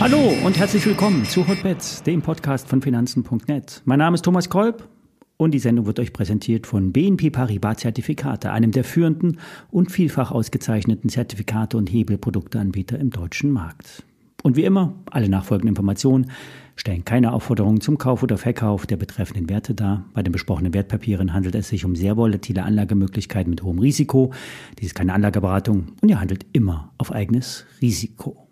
Hallo und herzlich willkommen zu Hotbets, dem Podcast von Finanzen.net. Mein Name ist Thomas Kolb und die Sendung wird euch präsentiert von BNP Paribas Zertifikate, einem der führenden und vielfach ausgezeichneten Zertifikate und Hebelprodukteanbieter im deutschen Markt. Und wie immer, alle nachfolgenden Informationen stellen keine Aufforderungen zum Kauf oder Verkauf der betreffenden Werte dar. Bei den besprochenen Wertpapieren handelt es sich um sehr volatile Anlagemöglichkeiten mit hohem Risiko. Dies ist keine Anlageberatung und ihr handelt immer auf eigenes Risiko.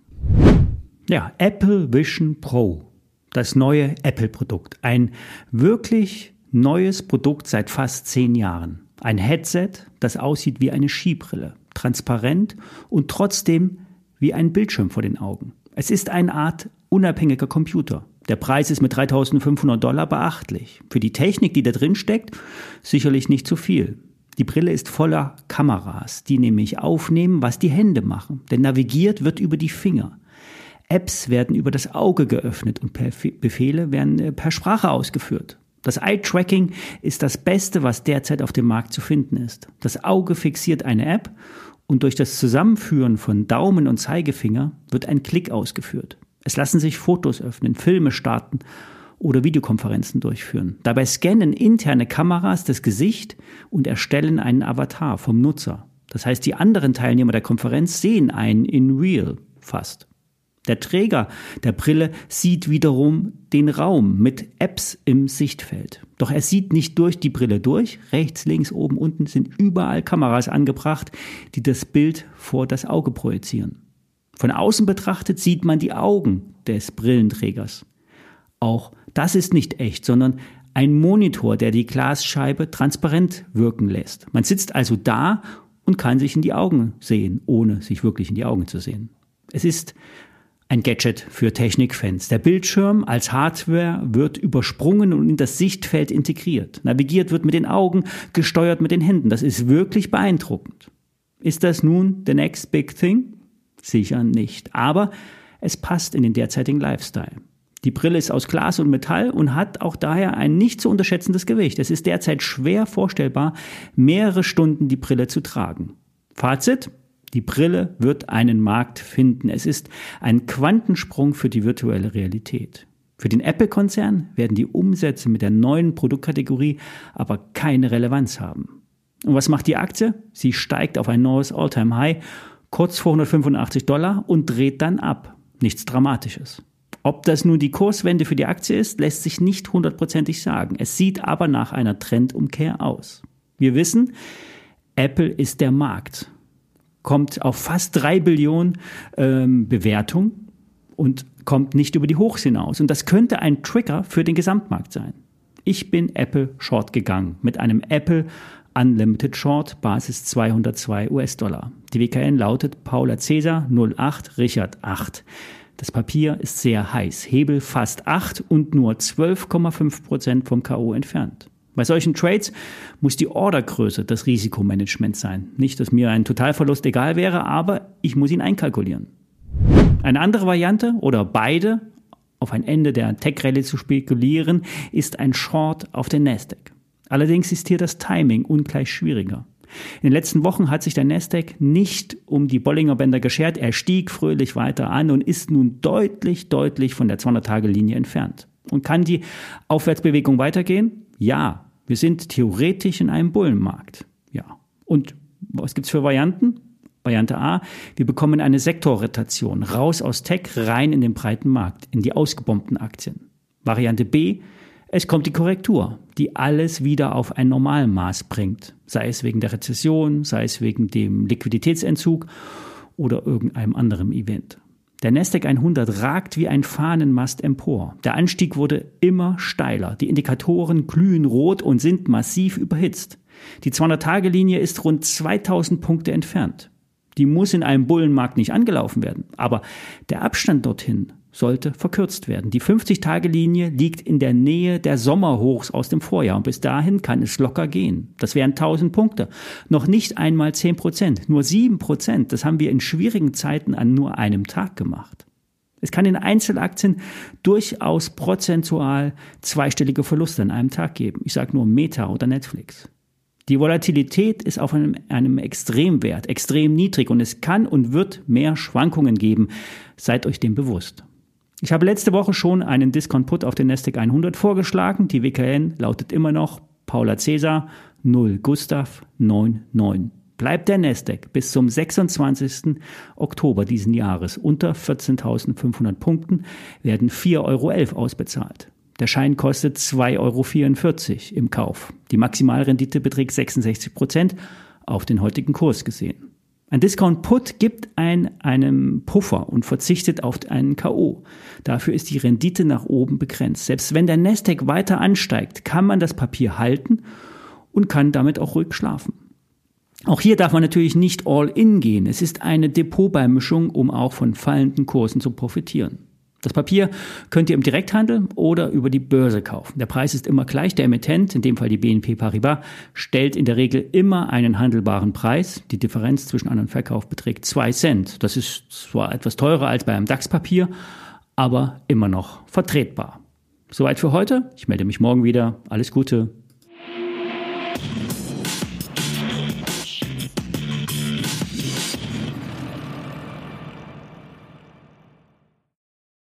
Ja, Apple Vision Pro, das neue Apple-Produkt. Ein wirklich neues Produkt seit fast zehn Jahren. Ein Headset, das aussieht wie eine Skibrille, transparent und trotzdem wie ein Bildschirm vor den Augen. Es ist eine Art unabhängiger Computer. Der Preis ist mit 3500 Dollar beachtlich. Für die Technik, die da drin steckt, sicherlich nicht zu viel. Die Brille ist voller Kameras, die nämlich aufnehmen, was die Hände machen. Denn navigiert wird über die Finger. Apps werden über das Auge geöffnet und Befehle werden äh, per Sprache ausgeführt. Das Eye-Tracking ist das Beste, was derzeit auf dem Markt zu finden ist. Das Auge fixiert eine App und durch das Zusammenführen von Daumen und Zeigefinger wird ein Klick ausgeführt. Es lassen sich Fotos öffnen, Filme starten oder Videokonferenzen durchführen. Dabei scannen interne Kameras das Gesicht und erstellen einen Avatar vom Nutzer. Das heißt, die anderen Teilnehmer der Konferenz sehen einen in real fast. Der Träger der Brille sieht wiederum den Raum mit Apps im Sichtfeld. Doch er sieht nicht durch die Brille durch. Rechts, links, oben, unten sind überall Kameras angebracht, die das Bild vor das Auge projizieren. Von außen betrachtet sieht man die Augen des Brillenträgers. Auch das ist nicht echt, sondern ein Monitor, der die Glasscheibe transparent wirken lässt. Man sitzt also da und kann sich in die Augen sehen, ohne sich wirklich in die Augen zu sehen. Es ist ein Gadget für Technikfans. Der Bildschirm als Hardware wird übersprungen und in das Sichtfeld integriert. Navigiert wird mit den Augen, gesteuert mit den Händen. Das ist wirklich beeindruckend. Ist das nun the next big thing? Sicher nicht. Aber es passt in den derzeitigen Lifestyle. Die Brille ist aus Glas und Metall und hat auch daher ein nicht zu unterschätzendes Gewicht. Es ist derzeit schwer vorstellbar, mehrere Stunden die Brille zu tragen. Fazit? Die Brille wird einen Markt finden. Es ist ein Quantensprung für die virtuelle Realität. Für den Apple-Konzern werden die Umsätze mit der neuen Produktkategorie aber keine Relevanz haben. Und was macht die Aktie? Sie steigt auf ein neues All-Time-High kurz vor 185 Dollar und dreht dann ab. Nichts Dramatisches. Ob das nun die Kurswende für die Aktie ist, lässt sich nicht hundertprozentig sagen. Es sieht aber nach einer Trendumkehr aus. Wir wissen, Apple ist der Markt kommt auf fast drei Billionen ähm, Bewertung und kommt nicht über die Hochs hinaus. Und das könnte ein Trigger für den Gesamtmarkt sein. Ich bin Apple Short gegangen mit einem Apple Unlimited Short, Basis 202 US-Dollar. Die WKN lautet Paula Cäsar 08 Richard 8. Das Papier ist sehr heiß, Hebel fast 8 und nur 12,5 Prozent vom K.O. entfernt. Bei solchen Trades muss die Ordergröße das Risikomanagement sein. Nicht, dass mir ein Totalverlust egal wäre, aber ich muss ihn einkalkulieren. Eine andere Variante oder beide auf ein Ende der Tech-Rallye zu spekulieren, ist ein Short auf den Nasdaq. Allerdings ist hier das Timing ungleich schwieriger. In den letzten Wochen hat sich der Nasdaq nicht um die Bollinger Bänder geschert. Er stieg fröhlich weiter an und ist nun deutlich, deutlich von der 200-Tage-Linie entfernt. Und kann die Aufwärtsbewegung weitergehen? Ja, wir sind theoretisch in einem Bullenmarkt. Ja. Und was gibt's für Varianten? Variante A, wir bekommen eine Sektorrotation raus aus Tech rein in den breiten Markt, in die ausgebombten Aktien. Variante B, es kommt die Korrektur, die alles wieder auf ein Normalmaß bringt, sei es wegen der Rezession, sei es wegen dem Liquiditätsentzug oder irgendeinem anderen Event. Der Nasdaq 100 ragt wie ein Fahnenmast empor. Der Anstieg wurde immer steiler. Die Indikatoren glühen rot und sind massiv überhitzt. Die 200-Tage-Linie ist rund 2000 Punkte entfernt. Die muss in einem Bullenmarkt nicht angelaufen werden. Aber der Abstand dorthin sollte verkürzt werden. Die 50-Tage-Linie liegt in der Nähe der Sommerhochs aus dem Vorjahr und bis dahin kann es locker gehen. Das wären 1000 Punkte. Noch nicht einmal 10 Prozent, nur 7 Prozent. Das haben wir in schwierigen Zeiten an nur einem Tag gemacht. Es kann in Einzelaktien durchaus prozentual zweistellige Verluste an einem Tag geben. Ich sage nur Meta oder Netflix. Die Volatilität ist auf einem, einem Extremwert, extrem niedrig und es kann und wird mehr Schwankungen geben. Seid euch dem bewusst. Ich habe letzte Woche schon einen Discount Put auf den Nasdaq 100 vorgeschlagen. Die WKN lautet immer noch Paula Cäsar 0 Gustav 99. Bleibt der Nasdaq bis zum 26. Oktober diesen Jahres unter 14.500 Punkten, werden 4,11 Euro ausbezahlt. Der Schein kostet 2,44 Euro im Kauf. Die Maximalrendite beträgt 66 Prozent auf den heutigen Kurs gesehen. Ein Discount Put gibt ein, einen Puffer und verzichtet auf einen K.O. Dafür ist die Rendite nach oben begrenzt. Selbst wenn der Nasdaq weiter ansteigt, kann man das Papier halten und kann damit auch ruhig schlafen. Auch hier darf man natürlich nicht all in gehen. Es ist eine Depotbeimischung, um auch von fallenden Kursen zu profitieren. Das Papier könnt ihr im Direkthandel oder über die Börse kaufen. Der Preis ist immer gleich. Der Emittent, in dem Fall die BNP Paribas, stellt in der Regel immer einen handelbaren Preis. Die Differenz zwischen An- und Verkauf beträgt zwei Cent. Das ist zwar etwas teurer als bei einem DAX-Papier, aber immer noch vertretbar. Soweit für heute. Ich melde mich morgen wieder. Alles Gute.